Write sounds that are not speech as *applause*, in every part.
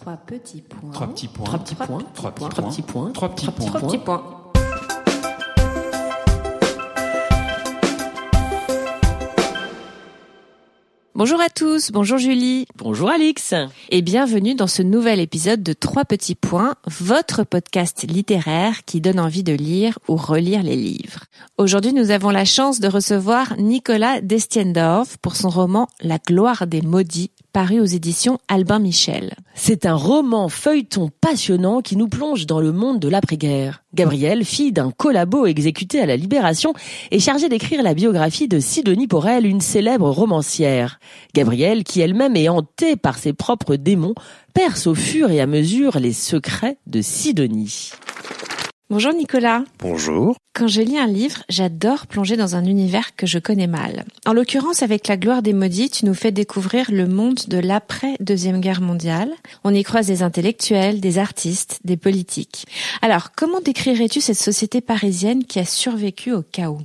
Trois petits points. Trois petits points. Trois petits points. Trois petits Trois petits points. Trois petits points. Trois petits points. Bonjour à tous, bonjour Julie Bonjour Alix. et bienvenue dans ce nouvel épisode de Trois petits points, votre podcast littéraire qui donne envie de lire ou relire les livres. Aujourd'hui, nous avons la chance de recevoir Nicolas Destiendorf pour son roman La gloire des maudits, paru aux éditions Albin Michel. C'est un roman feuilleton passionnant qui nous plonge dans le monde de l'après-guerre. Gabrielle, fille d'un collabo exécuté à la Libération, est chargée d'écrire la biographie de Sidonie Porel, une célèbre romancière. Gabrielle, qui elle-même est hantée par ses propres démons, perce au fur et à mesure les secrets de Sidonie. Bonjour Nicolas. Bonjour. Quand je lis un livre, j'adore plonger dans un univers que je connais mal. En l'occurrence, avec La gloire des maudits, tu nous fais découvrir le monde de l'après-deuxième guerre mondiale. On y croise des intellectuels, des artistes, des politiques. Alors, comment décrirais-tu cette société parisienne qui a survécu au chaos?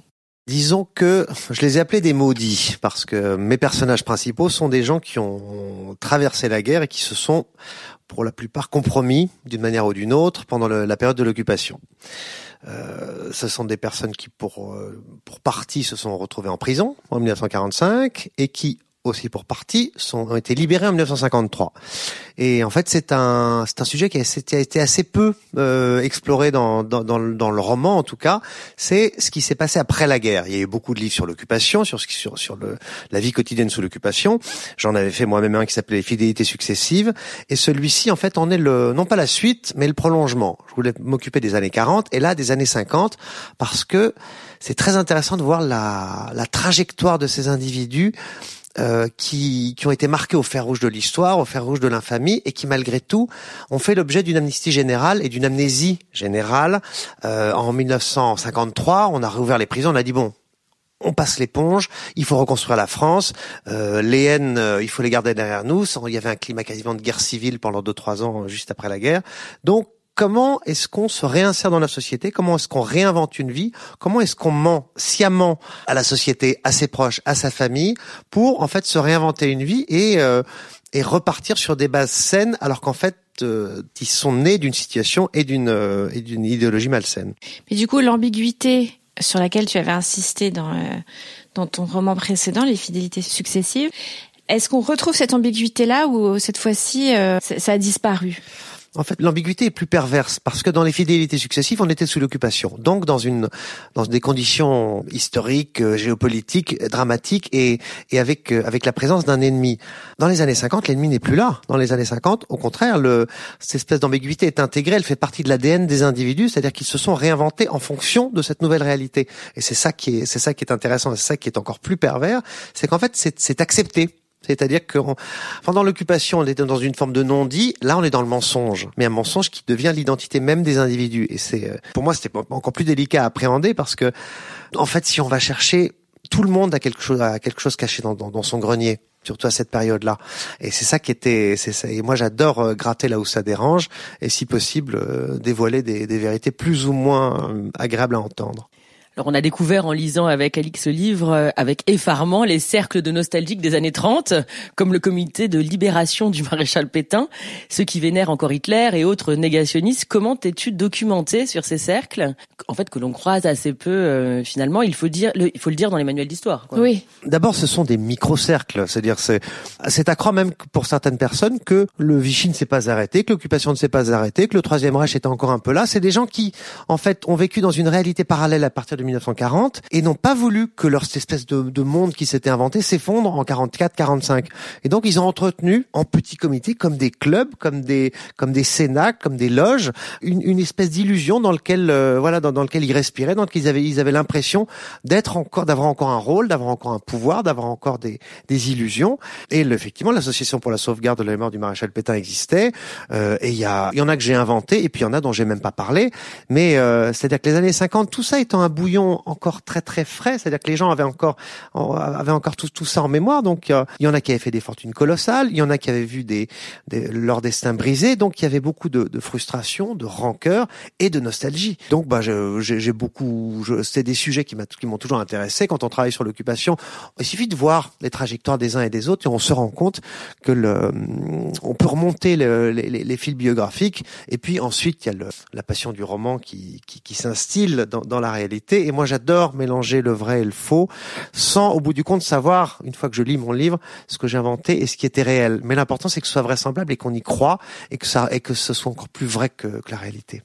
Disons que je les ai appelés des maudits parce que mes personnages principaux sont des gens qui ont traversé la guerre et qui se sont pour la plupart compromis d'une manière ou d'une autre pendant la période de l'occupation. Euh, ce sont des personnes qui, pour, euh, pour partie, se sont retrouvées en prison en 1945 et qui aussi pour partie sont, ont été libérés en 1953. Et en fait, c'est un c'est un sujet qui a, été assez peu euh, exploré dans, dans dans le dans le roman en tout cas. C'est ce qui s'est passé après la guerre. Il y a eu beaucoup de livres sur l'occupation, sur sur sur le la vie quotidienne sous l'occupation. J'en avais fait moi-même un qui s'appelait Les fidélités successives. Et celui-ci en fait en est le non pas la suite mais le prolongement. Je voulais m'occuper des années 40 et là des années 50 parce que c'est très intéressant de voir la la trajectoire de ces individus euh, qui, qui ont été marqués au fer rouge de l'histoire, au fer rouge de l'infamie, et qui malgré tout ont fait l'objet d'une amnistie générale et d'une amnésie générale. Euh, en 1953, on a réouvert les prisons, on a dit bon. On passe l'éponge, il faut reconstruire la France. Euh, les haines, euh, il faut les garder derrière nous. Il y avait un climat quasiment de guerre civile pendant deux trois ans, euh, juste après la guerre. Donc, comment est-ce qu'on se réinsère dans la société? Comment est-ce qu'on réinvente une vie? Comment est-ce qu'on ment sciemment à la société, à ses proches, à sa famille, pour en fait se réinventer une vie et euh, et repartir sur des bases saines, alors qu'en fait euh, ils sont nés d'une situation et d'une euh, et d'une idéologie malsaine? Mais du coup, l'ambiguïté sur laquelle tu avais insisté dans, euh, dans ton roman précédent, Les fidélités successives, est-ce qu'on retrouve cette ambiguïté-là ou cette fois-ci, euh, ça a disparu? En fait, l'ambiguïté est plus perverse parce que dans les fidélités successives, on était sous l'occupation, donc dans une dans des conditions historiques, euh, géopolitiques, dramatiques et et avec euh, avec la présence d'un ennemi. Dans les années 50, l'ennemi n'est plus là. Dans les années 50, au contraire, le cette espèce d'ambiguïté est intégrée, elle fait partie de l'ADN des individus, c'est-à-dire qu'ils se sont réinventés en fonction de cette nouvelle réalité. Et c'est ça qui est c'est ça qui est intéressant, c'est ça qui est encore plus pervers, c'est qu'en fait c'est accepté. C'est-à-dire que pendant l'occupation, on était dans une forme de non-dit. Là, on est dans le mensonge, mais un mensonge qui devient l'identité même des individus. Et c'est, euh, pour moi, c'était encore plus délicat à appréhender parce que, en fait, si on va chercher, tout le monde a quelque chose, a quelque chose caché dans, dans, dans son grenier. Surtout à cette période-là, et c'est ça qui était, c'est ça. Et moi, j'adore euh, gratter là où ça dérange, et si possible, euh, dévoiler des, des vérités plus ou moins agréables à entendre. Alors on a découvert en lisant avec Alix ce livre, euh, avec effarement, les cercles de nostalgiques des années 30, comme le comité de libération du maréchal Pétain, ceux qui vénèrent encore Hitler et autres négationnistes. Comment t'es-tu documenté sur ces cercles En fait, que l'on croise assez peu, euh, finalement, il faut, dire, le, il faut le dire dans les manuels d'histoire. quoi. Oui. D'abord, ce sont des micro-cercles, c'est-à-dire c'est c'est à croire même pour certaines personnes que le Vichy ne s'est pas arrêté, que l'occupation ne s'est pas arrêtée, que le Troisième Reich était encore un peu là. C'est des gens qui, en fait, ont vécu dans une réalité parallèle à partir de 1940 et n'ont pas voulu que leur espèce de, de monde qui s'était inventé s'effondre en 44-45. Et donc, ils ont entretenu en petits comités, comme des clubs, comme des comme des cénacles, comme des loges, une, une espèce d'illusion dans lequel euh, voilà dans, dans lequel ils respiraient, dans lequel ils avaient ils avaient l'impression d'être encore d'avoir encore un rôle, d'avoir encore un pouvoir, d'avoir encore des des illusions. Et le- effectivement, l'association pour la sauvegarde de la mémoire du maréchal Pétain existait. Euh, et il y a il y en a que j'ai inventé et puis il y en a dont j'ai même pas parlé. Mais euh, c'est-à-dire que les années 50, tout ça étant un bouillon encore très très frais, c'est-à-dire que les gens avaient encore avaient encore tout, tout ça en mémoire. Donc il y en a qui avaient fait des fortunes colossales, il y en a qui avaient vu des, des leur destin brisé, donc il y avait beaucoup de, de frustration, de rancœur et de nostalgie. Donc bah j'ai beaucoup, c'est des sujets qui m'ont toujours intéressé quand on travaille sur l'occupation. Il suffit de voir les trajectoires des uns et des autres et on se rend compte que le, on peut remonter les, les, les, fils biographiques et puis ensuite il y a le, la passion du roman qui, qui, qui s'instille dans, dans, la réalité. Et moi j'adore mélanger le vrai et le faux sans au bout du compte savoir, une fois que je lis mon livre, ce que j'ai inventé et ce qui était réel. Mais l'important c'est que ce soit vraisemblable et qu'on y croit et que ça et que ce soit encore plus vrai que, que la réalité.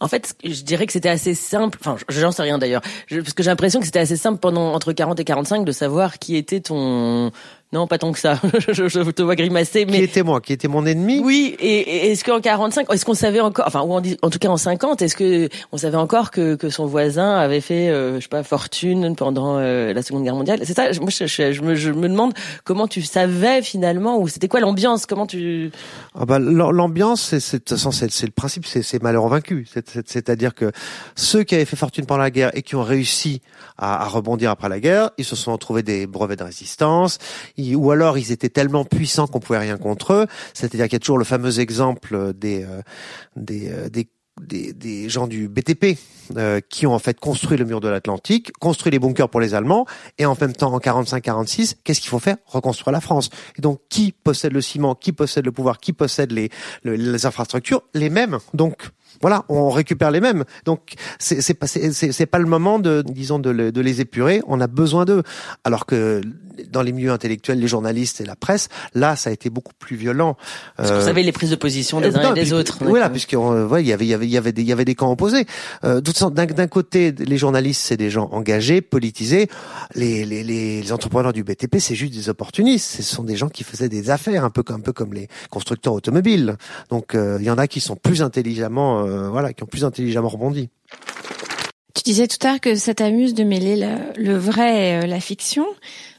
En fait, je dirais que c'était assez simple. Enfin, j'en sais rien d'ailleurs, parce que j'ai l'impression que c'était assez simple pendant entre 40 et 45 de savoir qui était ton non, pas tant que ça. *laughs* je, je, te vois grimacer. Mais... Qui était moi? Qui était mon ennemi? Oui. Et, est-ce qu'en 45, est-ce qu'on savait encore, enfin, ou en, en, tout cas en 50, est-ce que on savait encore que, que son voisin avait fait, euh, je sais pas, fortune pendant euh, la Seconde Guerre mondiale? C'est ça. Moi, je, je, me, je, me, demande comment tu savais finalement, ou c'était quoi l'ambiance? Comment tu ah bah, L'ambiance, c'est c'est c'est le principe, c'est malheur vaincu. C'est-à-dire que ceux qui avaient fait fortune pendant la guerre et qui ont réussi à, à rebondir après la guerre, ils se sont trouvés des brevets de résistance ou alors ils étaient tellement puissants qu'on pouvait rien contre eux. C'est-à-dire qu'il y a toujours le fameux exemple des euh, des, euh, des des, des, gens du BTP euh, qui ont en fait construit le mur de l'Atlantique, construit les bunkers pour les Allemands, et en même temps en 45-46, qu'est-ce qu'il faut faire? Reconstruire la France. Et donc qui possède le ciment, qui possède le pouvoir, qui possède les, les infrastructures? Les mêmes. Donc voilà, on récupère les mêmes. Donc c'est pas c'est pas le moment de disons de, de les épurer. On a besoin d'eux. Alors que dans les milieux intellectuels, les journalistes et la presse, là, ça a été beaucoup plus violent. Parce que vous euh, savez les prises de position des uns et des autres. Voilà, puisque euh, il y avait il y avait il y avait des il y avait des camps opposés. Euh, d'un côté, les journalistes, c'est des gens engagés, politisés. Les les les, entrepreneurs du BTP, c'est juste des opportunistes. Ce sont des gens qui faisaient des affaires, un peu un peu comme les constructeurs automobiles. Donc euh, il y en a qui sont plus intelligemment euh, voilà, qui ont plus intelligemment rebondi. Tu disais tout à l'heure que ça t'amuse de mêler le, vrai et euh, la fiction.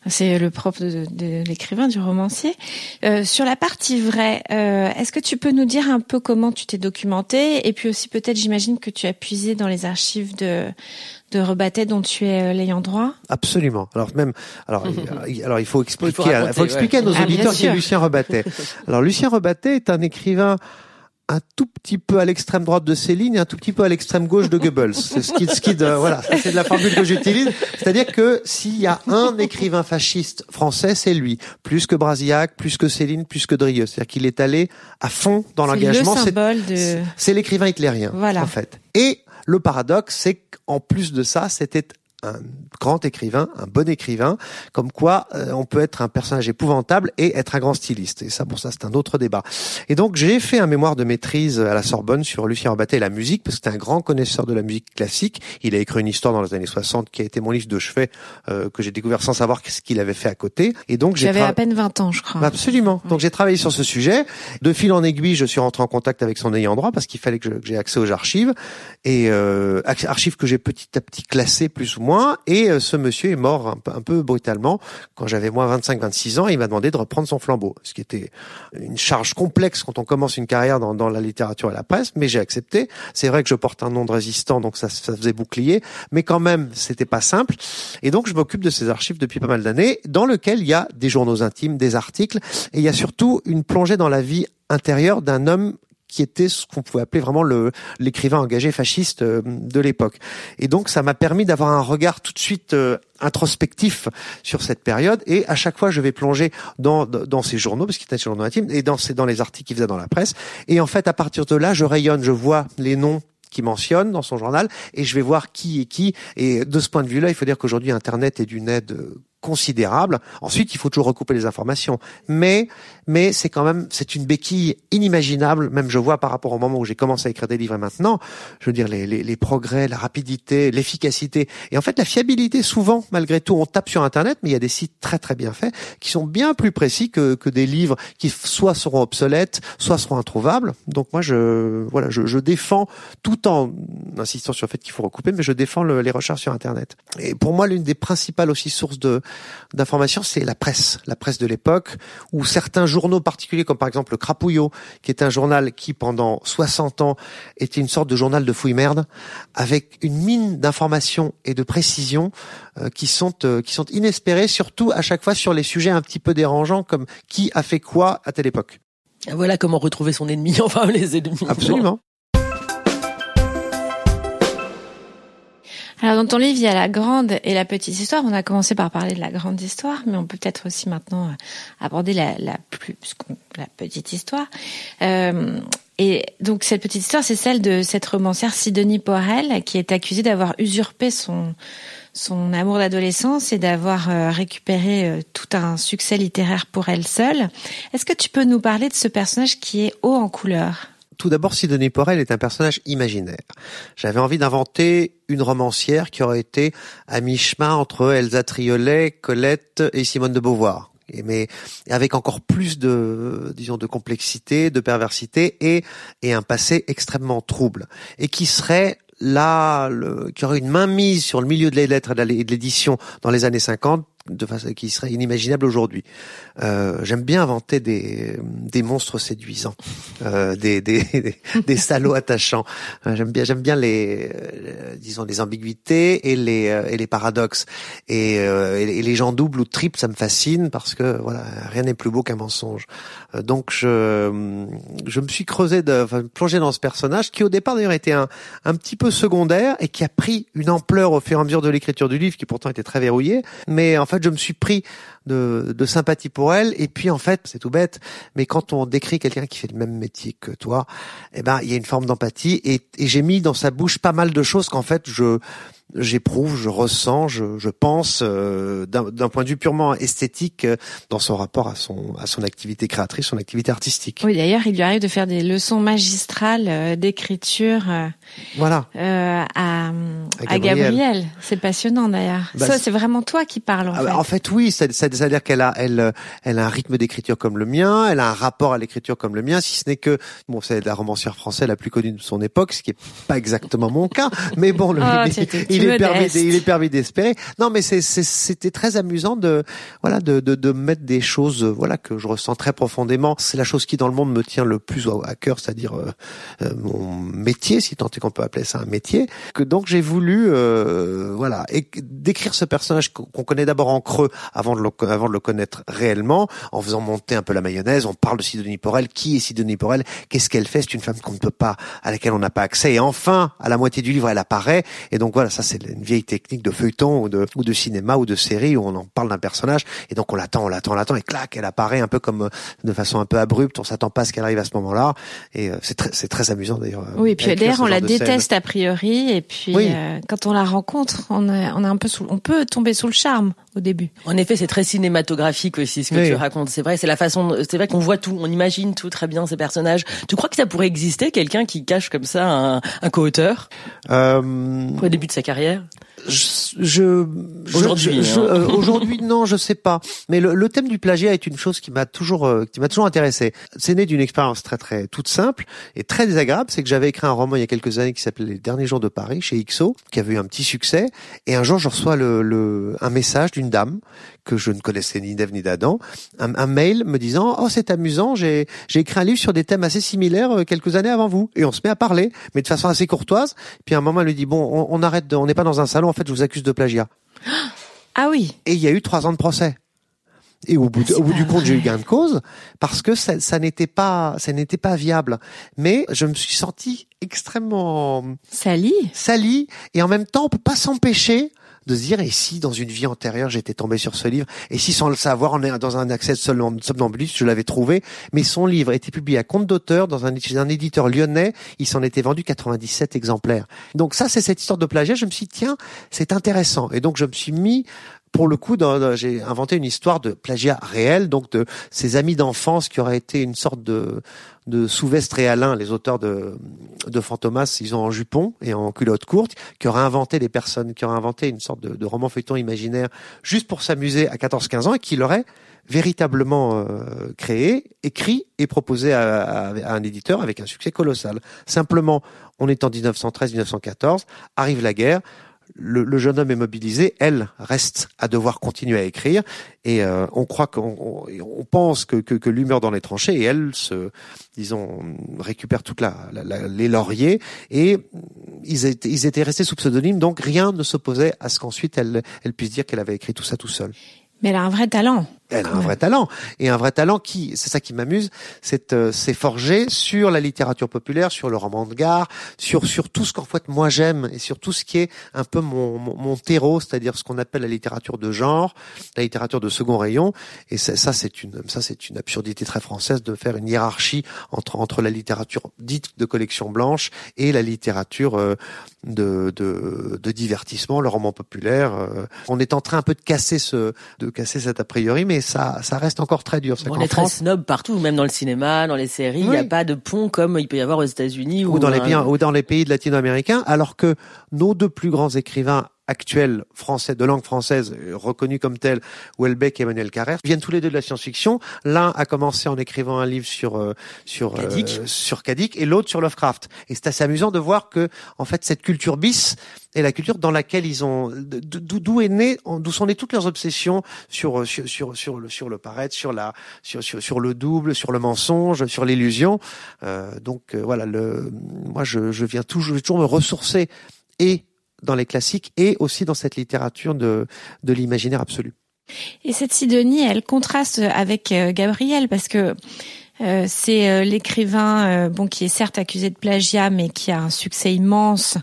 C'est le propre de, l'écrivain, du romancier. Euh, sur la partie vraie, est-ce que tu peux nous dire un peu comment tu t'es documenté Et puis aussi peut-être, j'imagine que tu as puisé dans les archives de, de Rebattet dont tu es l'ayant droit? Absolument. Alors même, alors, *laughs* alors il faut expliquer, il faut, expliquer à nos ah, auditeurs qui est Lucien Rebattet. *laughs* Alors Lucien Rebattet est un écrivain un tout petit peu à l'extrême droite de Céline et un tout petit peu à l'extrême gauche de Goebbels. C'est ce qui, ce qui de, voilà, c'est de la formule que j'utilise. C'est-à-dire que s'il y a un écrivain fasciste français, c'est lui. Plus que Brasillac, plus que Céline, plus que Drieux. C'est-à-dire qu'il est allé à fond dans l'engagement. C'est de... C'est l'écrivain hitlérien, voilà. en fait. Et le paradoxe, c'est qu'en plus de ça, c'était un grand écrivain, un bon écrivain, comme quoi euh, on peut être un personnage épouvantable et être un grand styliste. Et ça, pour ça, c'est un autre débat. Et donc, j'ai fait un mémoire de maîtrise à la Sorbonne sur Lucien Rebattet et la musique, parce que c'est un grand connaisseur de la musique classique. Il a écrit une histoire dans les années 60 qui a été mon livre de chevet, euh, que j'ai découvert sans savoir ce qu'il avait fait à côté. Et donc, j'avais à peine 20 ans, je crois. Absolument. Donc, j'ai travaillé sur ce sujet. De fil en aiguille, je suis rentré en contact avec son ayant droit parce qu'il fallait que j'ai accès aux archives et euh, archives que j'ai petit à petit classées plus ou moins et euh, ce monsieur est mort un peu, brutalement quand j'avais moins 25-26 ans. il m'a demandé de reprendre son flambeau, ce qui était une charge complexe quand on commence une carrière dans, dans la littérature et la presse. Mais j'ai accepté. C'est vrai que je porte un nom de résistant, donc ça, ça faisait bouclier. Mais quand même, c'était pas simple. Et donc, je m'occupe de ces archives depuis pas mal d'années, dans lequel il y a des journaux intimes, des articles, et il y a surtout une plongée dans la vie intérieure d'un homme qui était ce qu'on pouvait appeler vraiment l'écrivain engagé fasciste euh, de l'époque. Et donc ça m'a permis d'avoir un regard tout de suite euh, introspectif sur cette période. Et à chaque fois je vais plonger dans dans ces journaux parce qu'il était journaux intimes et dans dans les articles qu'il faisait dans la presse. Et en fait à partir de là je rayonne, je vois les noms qui mentionne dans son journal et je vais voir qui est qui. Et de ce point de vue-là, il faut dire qu'aujourd'hui internet est d'une aide considérable. Ensuite, il faut toujours recouper les informations. Mais, mais c'est quand même, c'est une béquille inimaginable. Même je vois par rapport au moment où j'ai commencé à écrire des livres maintenant, je veux dire, les, les, les progrès, la rapidité, l'efficacité et en fait la fiabilité. Souvent, malgré tout, on tape sur Internet, mais il y a des sites très très bien faits qui sont bien plus précis que, que des livres qui soit seront obsolètes, soit seront introuvables. Donc moi, je, voilà, je, je défends tout en insistant sur le fait qu'il faut recouper, mais je défends les recherches sur Internet. Et pour moi, l'une des principales aussi sources de d'information, c'est la presse, la presse de l'époque, ou certains journaux particuliers, comme par exemple le Crapouillot, qui est un journal qui pendant 60 ans était une sorte de journal de fouille merde, avec une mine d'informations et de précisions euh, qui sont euh, qui sont inespérées, surtout à chaque fois sur les sujets un petit peu dérangeants, comme qui a fait quoi à telle époque. Voilà comment retrouver son ennemi, *laughs* enfin les ennemis. Absolument. Alors dans ton livre, il y a la grande et la petite histoire. On a commencé par parler de la grande histoire, mais on peut peut-être aussi maintenant euh, aborder la, plus la petite histoire. Euh, et donc cette petite histoire, c'est celle de cette romancière Sidonie Porel qui est accusée d'avoir usurpé son son amour d'adolescence et d'avoir euh, récupéré euh, tout un succès littéraire pour elle seule. Est-ce que tu peux nous parler de ce personnage qui est haut en couleur? Tout d'abord, Sidonie Porel est un personnage imaginaire. J'avais envie d'inventer une romancière qui aurait été à mi-chemin entre Elsa Triolet, Colette et Simone de Beauvoir. Mais avec encore plus de, disons, de complexité, de perversité et, un passé extrêmement trouble. Et qui serait là, qui aurait une main mise sur le milieu de les lettres et de l'édition dans les années 50 de façon qui serait inimaginable aujourd'hui. Euh, J'aime bien inventer des, des monstres séduisants, euh, des, des, *laughs* des, salauds attachants. Euh, j'aime bien j'aime bien les euh, disons les ambiguïtés et les euh, et les paradoxes et, et, les gens doubles ou triples ça me fascine parce que voilà rien n'est plus beau qu'un mensonge. donc je je me suis creusé de enfin, plongé dans ce personnage qui au départ d'ailleurs était un un petit peu secondaire et qui a pris une ampleur au fur et à mesure de l'écriture du livre qui pourtant était très verrouillé mais en fait, je me suis pris de, de sympathie pour elle. Et puis, en fait, c'est tout bête, mais quand on décrit quelqu'un qui fait le même métier que toi, eh ben, il y a une forme d'empathie. Et, et j'ai mis dans sa bouche pas mal de choses qu'en fait, je j'éprouve, je ressens, je, je pense euh, d'un point de vue purement esthétique euh, dans son rapport à son à son activité créatrice, son activité artistique. Oui, d'ailleurs, il lui arrive de faire des leçons magistrales euh, d'écriture. voilà. à, à Gabriel. C'est passionnant d'ailleurs. Bah, ça, c'est vraiment toi qui parles en ah, fait. En fait, oui, c'est-à-dire qu'elle a elle elle a un rythme d'écriture comme le mien, elle a un rapport à l'écriture comme le mien, si ce n'est que bon, c'est la romancière française la plus connue de son époque, ce qui est pas exactement mon cas, *laughs* mais bon, le, oh, il est permis, il est permis d'espérer. Non, mais c'était très amusant de, voilà, de, de, de mettre des choses, voilà, que je ressens très profondément. C'est la chose qui dans le monde me tient le plus à cœur, c'est-à-dire euh, euh, mon métier, si tant est qu'on peut appeler ça un métier. Que donc j'ai voulu, euh, voilà, et décrire ce personnage qu'on connaît d'abord en creux avant de le, avant de le connaître réellement, en faisant monter un peu la mayonnaise. On parle de Sidonie Porel. Qui est Sidonie Porel? Qu'est-ce qu'elle fait? C'est une femme qu'on ne peut pas, à laquelle on n'a pas accès. Et enfin, à la moitié du livre, elle apparaît. Et donc voilà, ça c'est une vieille technique de feuilleton ou de, ou de cinéma ou de série où on en parle d'un personnage et donc on l'attend, on l'attend, on l'attend et clac, elle apparaît un peu comme euh, de façon un peu abrupte. On s'attend pas à ce qu'elle arrive à ce moment-là et euh, c'est très, c'est très amusant d'ailleurs. Euh, oui, et puis d'ailleurs on la déteste a priori et puis quand on la rencontre, on est, on est un peu sous, on peut tomber sous le charme au début. En effet, c'est très cinématographique aussi ce que tu racontes. C'est vrai, c'est la façon, c'est vrai qu'on voit tout, on imagine tout très bien ces personnages. Tu crois que ça pourrait exister quelqu'un qui cache comme ça un, un co-auteur? Euh... au début de sa carrière? Je, aujourd'hui, hein. euh, aujourd'hui non, je sais pas. Mais le, le, thème du plagiat est une chose qui m'a toujours, euh, qui m'a toujours intéressé. C'est né d'une expérience très très toute simple et très désagréable. C'est que j'avais écrit un roman il y a quelques années qui s'appelait Les derniers jours de Paris chez XO, qui avait eu un petit succès. Et un jour, je reçois le, le un message d'une dame que je ne connaissais ni d'Ève ni d'Adam, un, un, mail me disant oh c'est amusant, j'ai j'ai écrit un livre sur des thèmes assez similaires euh, quelques années avant vous. Et on se met à parler, mais de façon assez courtoise. Puis à un moment, elle lui dit bon, on, on arrête, on n'est pas dans un salon en fait, je vous accuse de plagiat. *gasps* Ah oui. Et il y a eu trois ans de procès. Et au bout, au bout du compte, j'ai eu gain de cause parce que ça, ça n'était pas, ça n'était pas viable. Mais je me suis senti extrêmement sali, sali, et en même temps, on peut pas s'empêcher de se dire et si dans une vie antérieure j'étais tombé sur ce livre et si sans le savoir on est dans un accès somnambuliste je l'avais trouvé. Mais son livre était publié à compte d'auteur dans un, un éditeur lyonnais. Il s'en était vendu 97 exemplaires. Donc ça c'est cette histoire de plagiat. Je me suis dit tiens c'est intéressant. Et donc je me suis mis pour le coup, j'ai inventé une histoire de plagiat réel, donc de ses amis d'enfance qui auraient été une sorte de, de Souvestre et Alain, les auteurs de, de Fantomas, ils ont en jupon et en culotte courte, qui auraient inventé des personnes, qui auraient inventé une sorte de, roman feuilleton imaginaire juste pour s'amuser à 14-15 ans et qui l'auraient véritablement euh, créé, écrit et proposé à, à, un éditeur avec un succès colossal. Simplement, on est en 1913-1914, arrive la guerre, le, jeune homme est mobilisé, elle reste à devoir continuer à écrire, et euh, on croit qu'on on pense que, que, que lui meurt dans les tranchées, et elle se, disons, récupère toute la, les lauriers, et ils étaient, ils étaient restés sous pseudonyme, donc rien ne s'opposait à ce qu'ensuite elle, elle puisse dire qu'elle avait écrit tout ça tout seul. Mais elle a un vrai talent. Elle a un vrai talent et un vrai talent qui, c'est ça qui m'amuse, c'est euh, forgé sur la littérature populaire, sur le roman de gare, sur sur tout ce qu'en fait moi j'aime et sur tout ce qui est un peu mon mon, terreau, c'est-à-dire ce qu'on appelle la littérature de genre, la littérature de second rayon. Et ça, ça c'est une ça c'est une absurdité très française de faire une hiérarchie entre entre la littérature dite de collection blanche et la littérature euh, de, de, de divertissement, le roman populaire. Euh. On est en train un peu de casser ce de casser cet a priori, mais ça, ça reste encore très dur. on est très snob partout, même dans le cinéma, dans les séries. Il n'y a pas de pont comme il peut y avoir aux États-Unis ou, dans les pays, ou dans les pays latino-américains, alors que nos deux plus grands écrivains actuels français de langue française reconnus comme tels, Welbeck et Emmanuel Carrère, viennent tous les deux de la science-fiction. L'un a commencé en écrivant un livre sur euh, sur Kadik. Euh, sur Kadik et l'autre sur Lovecraft. Et c'est assez amusant de voir que en fait cette culture bis est la culture dans laquelle ils ont d'où est né d'où sont nées toutes leurs obsessions sur sur sur sur le sur le paraître, sur la sur sur, sur le double, sur le mensonge, sur l'illusion. Euh, donc euh, voilà le moi je je viens toujours toujours me ressourcer et dans les classiques et aussi dans cette littérature de, de l'imaginaire absolu. Et cette Sidonie, elle contraste avec euh, Gabriel parce que euh, c'est euh, l'écrivain euh, bon qui est certes accusé de plagiat mais qui a un succès immense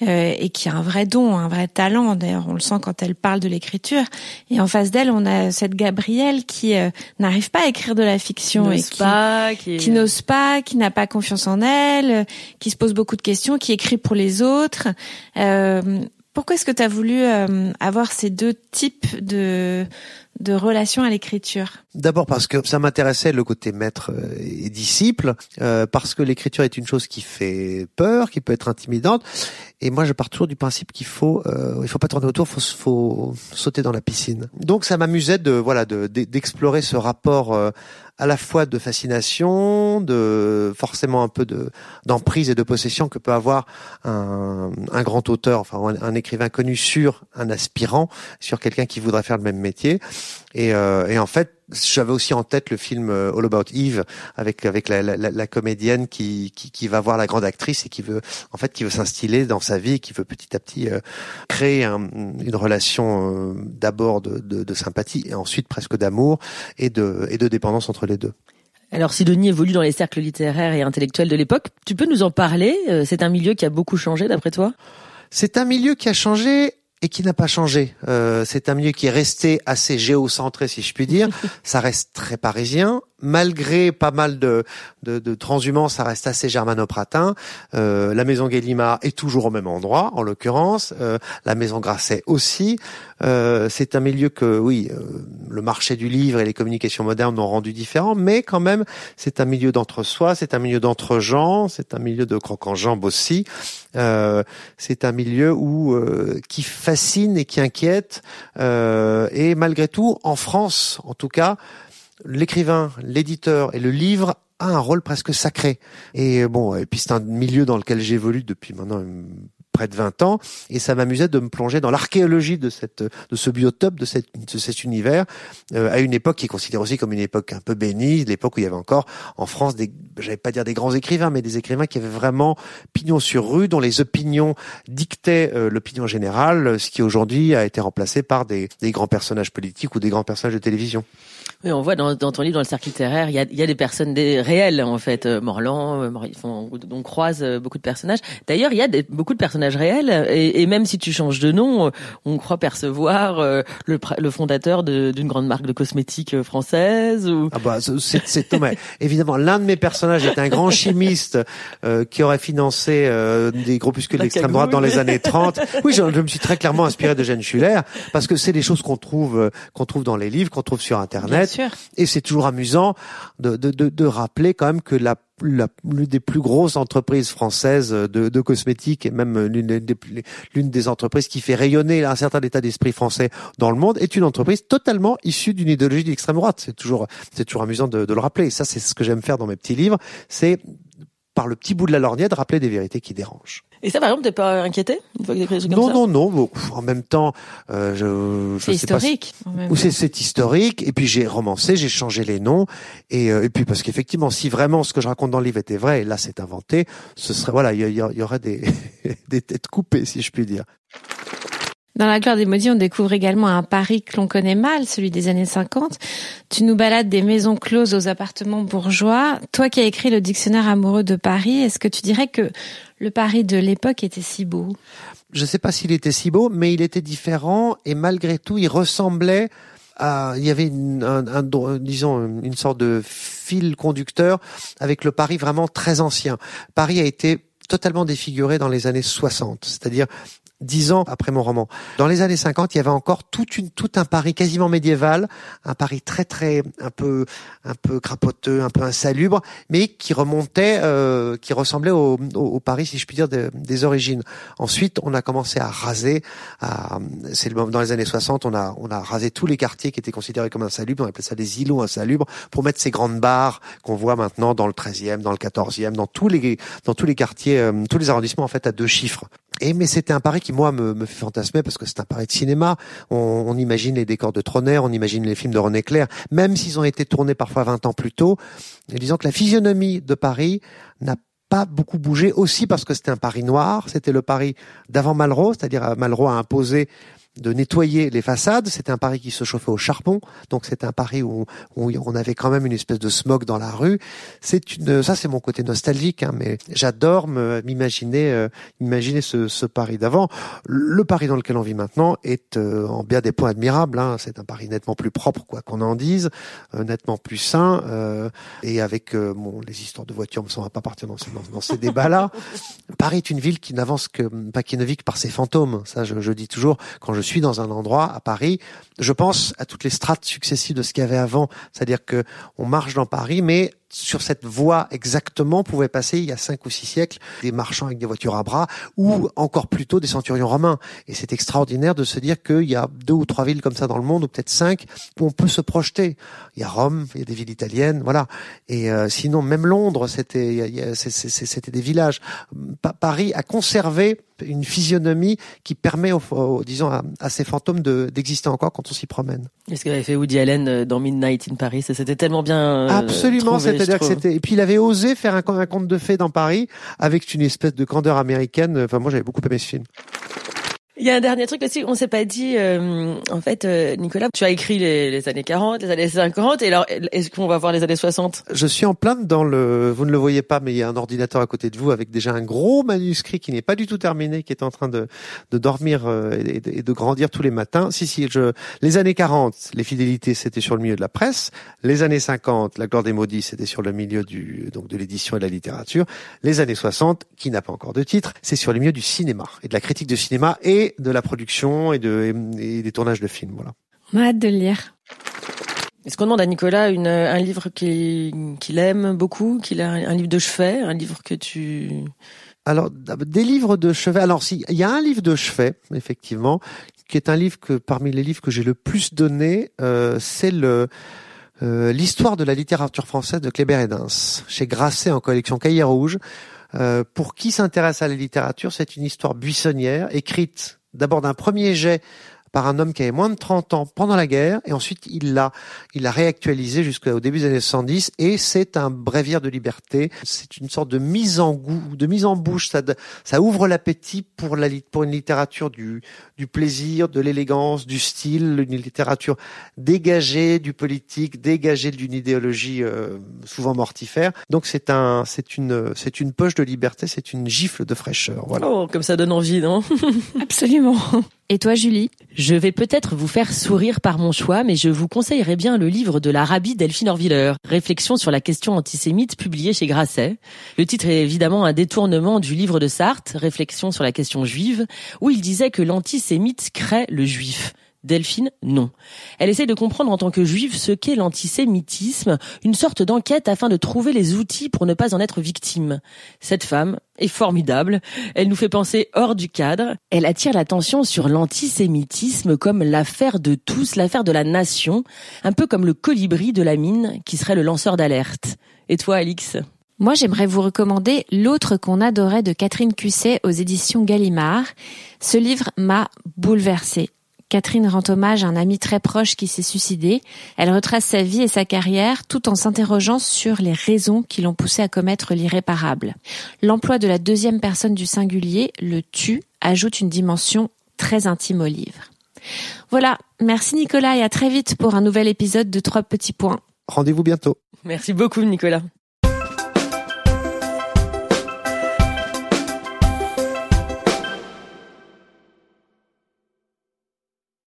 et qui a un vrai don, un vrai talent. D'ailleurs, on le sent quand elle parle de l'écriture. Et en face d'elle, on a cette Gabrielle qui n'arrive pas à écrire de la fiction et qui, qui, n'ose pas, qui n'a pas confiance en elle, qui se pose beaucoup de questions, qui écrit pour les autres. pourquoi est-ce que tu as voulu avoir ces deux types de de relation à l'écriture D'abord parce que ça m'intéressait le côté maître euh, et disciple, euh, parce que l'écriture est une chose qui fait peur, qui peut être intimidante, et moi je pars toujours du principe qu'il faut, euh, il faut pas tourner autour, faut, faut sauter dans la piscine. Donc ça m'amusait de voilà d'explorer ce rapport euh, à la fois de fascination, de forcément un peu de d'emprise et de possession que peut avoir un, un grand auteur, enfin un, écrivain connu sur un aspirant, sur quelqu'un qui voudrait faire le même métier. Et, euh, et en fait, j'avais aussi en tête le film euh, All About Eve avec avec la, la, la comédienne qui, qui, qui va voir la grande actrice et qui veut en fait qui veut s'instiller dans sa vie, qui veut petit à petit euh, créer une relation euh, d'abord de, de, de, sympathie et ensuite presque d'amour et de et de dépendance entre les deux. Alors Sidonie évolue dans les cercles littéraires et intellectuels de l'époque. Tu peux nous en parler? C'est un milieu qui a beaucoup changé d'après toi? C'est un milieu qui a changé et qui n'a pas changé. Euh, c'est un milieu qui est resté assez géocentré, si je puis dire. *laughs* ça reste très parisien, malgré pas mal de, de, transhumance, ça reste assez germano-pratin. Euh, la maison Gallimard est toujours au même endroit, en l'occurrence. Euh, la maison Grasset aussi. Euh, c'est un milieu que, oui, euh, le marché du livre et les communications modernes ont rendu différent, mais quand même, c'est un milieu d'entre-soi, c'est un milieu d'entre-gens, c'est un milieu de croque-en-jambe aussi. Euh, c'est un milieu où qui fascine et qui inquiète. et malgré tout, en France, en tout cas, l'écrivain, l'éditeur et le livre a un rôle presque sacré. Et bon, et puis c'est un milieu dans lequel j'évolue depuis maintenant près de 20 ans, et ça m'amusait de me plonger dans l'archéologie de cette, de ce biotope, de, cette, de cet univers, euh, à une époque qui est considérée aussi comme une époque un peu bénie, l'époque où il y avait encore en France des, j'allais pas dire des grands écrivains, mais des écrivains qui avaient vraiment pignon sur rue, dont les opinions dictaient euh, l'opinion générale, ce qui aujourd'hui a été remplacé par des, des grands personnages politiques ou des grands personnages de télévision. Oui, on voit dans, dans, ton livre, dans le cercle littéraire, il y a, y a des personnes des, réelles en fait. Euh, Morland, euh, on, on, croise euh, beaucoup de personnages. D'ailleurs, il y a des, beaucoup de personnages réels, et, et, même si tu changes de nom, on croit percevoir le, le fondateur d'une grande marque de cosmétiques française. Ou... Ah bah c'est c'est *laughs* évidemment l'un de mes personnages est un grand chimiste euh, qui aurait financé euh, des groupuscules d'extrême droite dans les années 30. Oui, je, je, me suis très clairement inspiré de Jeanne Schuller parce que c'est des choses qu'on trouve qu'on trouve dans les livres, qu'on trouve sur internet et c'est toujours amusant de, de, de, de, rappeler quand même que la l'une des plus grosses entreprises françaises de, de cosmétiques et même l'une des, l'une des entreprises qui fait rayonner un certain état d'esprit français dans le monde est une entreprise totalement issue d'une idéologie d'extrême droite. C'est toujours, c'est toujours amusant de, de le rappeler. Et ça, c'est ce que j'aime faire dans mes petits livres. C'est par le petit bout de la lorgnette rappeler des vérités qui dérangent. Et ça, par exemple, t'es pas inquiété une fois que comme non, ça Non, non, non. En même temps, euh, je, je c'est historique. Ou c'est, c'est historique. Et puis j'ai romancé, j'ai changé les noms. Et, euh, et puis parce qu'effectivement, si vraiment ce que je raconte dans le livre était vrai, et là c'est inventé, ce serait voilà, il y, y, aurait des *laughs* des têtes coupées, si je puis dire. Dans la gloire des maudits, on découvre également un Paris que l'on connaît mal, celui des années 50. Tu nous balades des maisons closes aux appartements bourgeois. Toi qui as écrit le dictionnaire amoureux de Paris, est-ce que tu dirais que le Paris de l'époque était si beau? Je ne sais pas s'il était si beau, mais il était différent et malgré tout, il ressemblait à, il y avait une, un, disons une sorte de fil conducteur avec le Paris vraiment très ancien. Paris a été totalement défiguré dans les années 60, c'est-à-dire dix ans après mon roman. Dans les années 50, il y avait encore toute une, tout un Paris quasiment médiéval, un Paris très très un peu un peu crapoteux, un peu insalubre, mais qui remontait, euh, qui ressemblait au, au, Paris, si je puis dire, des origines. Ensuite, on a commencé à raser. C'est dans les années 60, on a on a rasé tous les quartiers qui étaient considérés comme insalubres. On appelait ça des îlots insalubres pour mettre ces grandes barres qu'on voit maintenant dans le 13e, dans le 14e, dans tous les dans tous les quartiers, euh, tous les arrondissements en fait à deux chiffres. Et mais c'était un Paris qui moi me, me fait fantasmer parce que c'est un Paris de cinéma. On, imagine les décors de Troner, on imagine les films de René Clair, même s'ils ont été tournés parfois 20 ans plus tôt. Et disons que la physionomie de Paris n'a pas beaucoup bougé aussi parce que c'était un Paris noir, c'était le Paris d'avant Malraux, c'est-à-dire euh, Malraux a imposé de nettoyer les façades. C'était un Paris qui se chauffait au charbon, donc c'était un Paris où, on avait quand même une espèce de smog dans la rue. C'est une, ça c'est mon côté nostalgique, hein, mais j'adore m'imaginer, euh, imaginer ce, ce Paris d'avant. Le Paris dans lequel on vit maintenant est euh, en bien des points admirables. Hein. C'est un Paris nettement plus propre, quoi qu'on en dise, euh, nettement plus sain, et avec bon, les histoires de voitures, on va pas partir dans, dans, ces débats-là. *laughs* Paris est une ville qui n'avance que, pas qui ne vit que par ses fantômes. Ça, je, je dis toujours quand je suis dans un endroit à Paris, je pense à toutes les strates successives de ce qu'il y avait avant, c'est-à-dire que on marche dans Paris, mais sur cette voie exactement pouvaient passer il y a cinq ou six siècles des marchands avec des voitures à bras ou encore plus tôt des centurions romains. Et c'est extraordinaire de se dire qu'il y a deux ou trois villes comme ça dans le monde, ou peut-être cinq, où on peut se projeter. Il y a Rome, il y a des villes italiennes, voilà. Et euh, sinon, même Londres, c'était c'était des villages. Paris a conservé une physionomie qui permet, disons, à, ces fantômes d'exister encore quand on s'y promène. Est-ce qu'avait fait Woody Allen euh, dans Midnight in Paris C'était tellement bien. Euh, Absolument, c'est-à-dire que c'était. Et puis il avait osé faire un, un conte de fées dans Paris avec une espèce de candeur américaine. Enfin, moi, j'avais beaucoup aimé ce film. Il y a un dernier truc aussi, on s'est pas dit, euh, en fait, euh, Nicolas, tu as écrit les, années 40, les années 50, et alors, est-ce qu'on va voir les années 60 Je suis en plein dans le, vous ne le voyez pas, mais il y a un ordinateur à côté de vous avec déjà un gros manuscrit qui n'est pas du tout terminé, qui est en train de, de dormir euh, et, de, et, de, grandir tous les matins. Si, si, je, les années 40, les fidélités, c'était sur le milieu de la presse. Les années 50, la gloire des maudits, c'était sur le milieu du, donc de l'édition et de la littérature. Les années 60, qui n'a pas encore de titre, c'est sur le milieu du cinéma et de la critique de cinéma et de la production et, de, et des tournages de films. Voilà. On a hâte de le lire. Est-ce qu'on demande à Nicolas une, un livre qu'il aime beaucoup, qu'il a un livre de chevet, un livre que tu alors, des livres de chevet. Alors, si, il y a un livre de chevet, effectivement, qui est un livre que, parmi les livres que j'ai le plus donné, euh, c'est le, euh, l'histoire de la littérature française de Kléber et chez Grasset en collection Cahiers Rouge. Euh, pour qui s'intéresse à la littérature, c'est une histoire buissonnière, écrite d'abord d'un premier jet par un homme qui avait moins de 30 ans pendant la guerre, et ensuite il l'a, il l'a réactualisé jusqu'au début des années 70, et c'est un bréviaire de liberté. C'est une sorte de mise en goût, de mise en bouche. Ça, ça ouvre l'appétit pour la, pour une littérature du, du plaisir, de l'élégance, du style, une littérature dégagée du politique, dégagée d'une idéologie euh, souvent mortifère. Donc c'est un, c'est une, c'est une poche de liberté, c'est une gifle de fraîcheur. Voilà. Oh, comme ça donne envie, non? *laughs* Absolument. Et toi, Julie? Je vais peut-être vous faire sourire par mon choix, mais je vous conseillerais bien le livre de l'Arabie Delphine Orviller, Réflexion sur la question antisémite, publié chez Grasset. Le titre est évidemment un détournement du livre de Sartre, Réflexion sur la question juive, où il disait que l'antisémite crée le juif. Delphine, non. Elle essaie de comprendre en tant que juive ce qu'est l'antisémitisme, une sorte d'enquête afin de trouver les outils pour ne pas en être victime. Cette femme est formidable, elle nous fait penser hors du cadre, elle attire l'attention sur l'antisémitisme comme l'affaire de tous, l'affaire de la nation, un peu comme le colibri de la mine qui serait le lanceur d'alerte. Et toi, Alix? Moi, j'aimerais vous recommander L'autre qu'on adorait de Catherine Cusset aux éditions Gallimard. Ce livre m'a bouleversée. Catherine rend hommage à un ami très proche qui s'est suicidé. Elle retrace sa vie et sa carrière tout en s'interrogeant sur les raisons qui l'ont poussé à commettre l'irréparable. L'emploi de la deuxième personne du singulier, le tu, ajoute une dimension très intime au livre. Voilà, merci Nicolas et à très vite pour un nouvel épisode de Trois petits points. Rendez-vous bientôt. Merci beaucoup Nicolas.